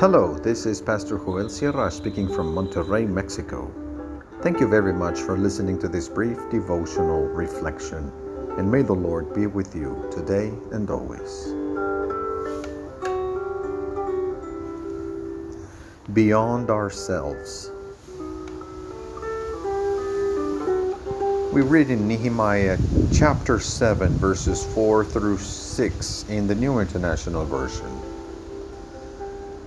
Hello, this is Pastor Joel Sierra speaking from Monterrey, Mexico. Thank you very much for listening to this brief devotional reflection, and may the Lord be with you today and always. Beyond ourselves. We read in Nehemiah chapter 7, verses 4 through 6 in the New International Version.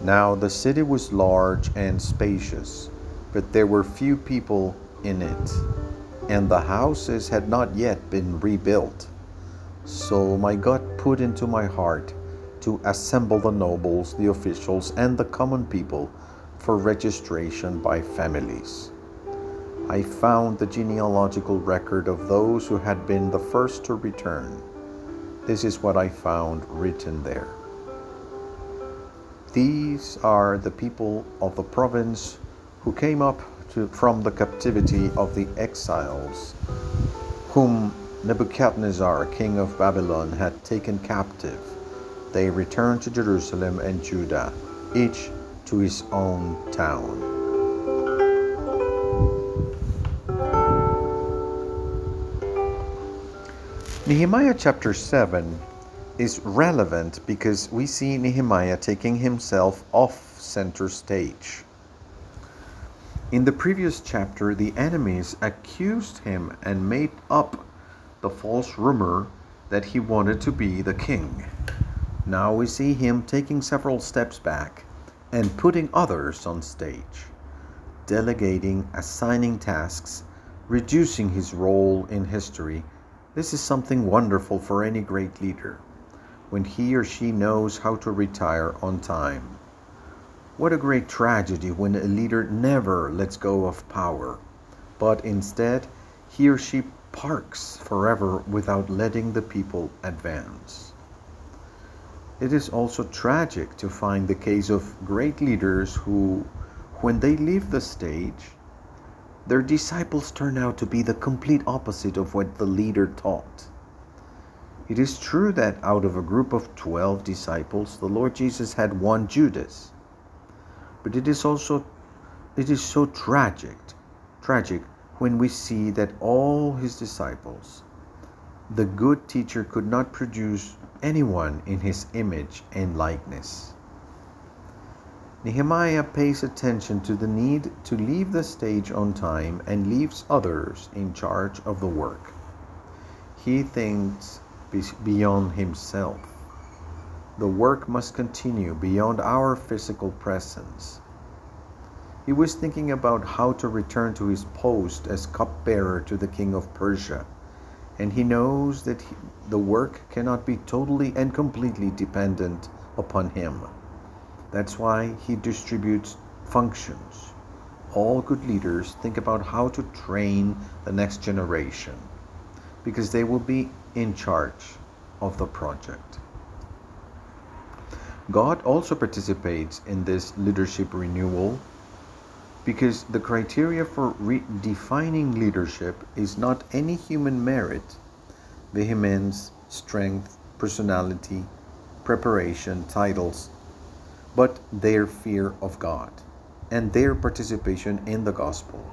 Now the city was large and spacious, but there were few people in it, and the houses had not yet been rebuilt. So my God put into my heart to assemble the nobles, the officials, and the common people for registration by families. I found the genealogical record of those who had been the first to return. This is what I found written there. These are the people of the province who came up to, from the captivity of the exiles, whom Nebuchadnezzar, king of Babylon, had taken captive. They returned to Jerusalem and Judah, each to his own town. Nehemiah chapter 7 is relevant because we see Nehemiah taking himself off center stage. In the previous chapter, the enemies accused him and made up the false rumor that he wanted to be the king. Now we see him taking several steps back and putting others on stage, delegating, assigning tasks, reducing his role in history this is something wonderful for any great leader when he or she knows how to retire on time. What a great tragedy when a leader never lets go of power, but instead he or she parks forever without letting the people advance. It is also tragic to find the case of great leaders who, when they leave the stage, their disciples turn out to be the complete opposite of what the leader taught. It is true that out of a group of 12 disciples, the Lord Jesus had one Judas. But it is also it is so tragic, tragic when we see that all his disciples, the good teacher could not produce anyone in his image and likeness. Nehemiah pays attention to the need to leave the stage on time and leaves others in charge of the work. He thinks beyond himself. The work must continue beyond our physical presence. He was thinking about how to return to his post as cupbearer to the king of Persia, and he knows that he, the work cannot be totally and completely dependent upon him. That's why he distributes functions. All good leaders think about how to train the next generation because they will be in charge of the project. God also participates in this leadership renewal because the criteria for redefining leadership is not any human merit, vehemence, strength, personality, preparation, titles, but their fear of God and their participation in the gospel.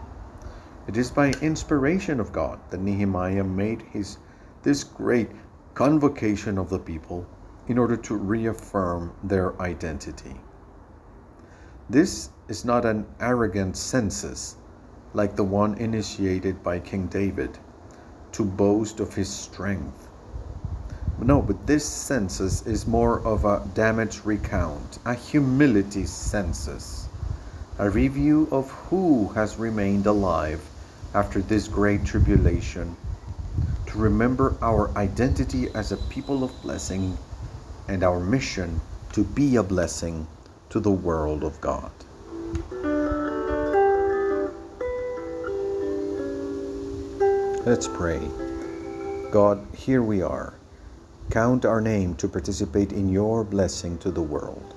It is by inspiration of God that Nehemiah made his this great convocation of the people in order to reaffirm their identity. This is not an arrogant census like the one initiated by King David to boast of his strength no, but this census is more of a damage recount, a humility census, a review of who has remained alive after this great tribulation, to remember our identity as a people of blessing and our mission to be a blessing to the world of God. Let's pray. God, here we are Count our name to participate in your blessing to the world.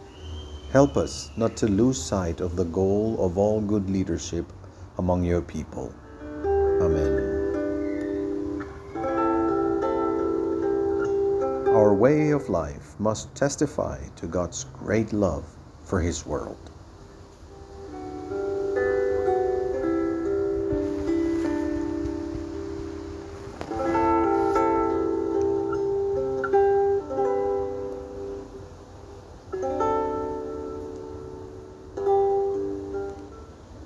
Help us not to lose sight of the goal of all good leadership among your people. Amen. Our way of life must testify to God's great love for his world.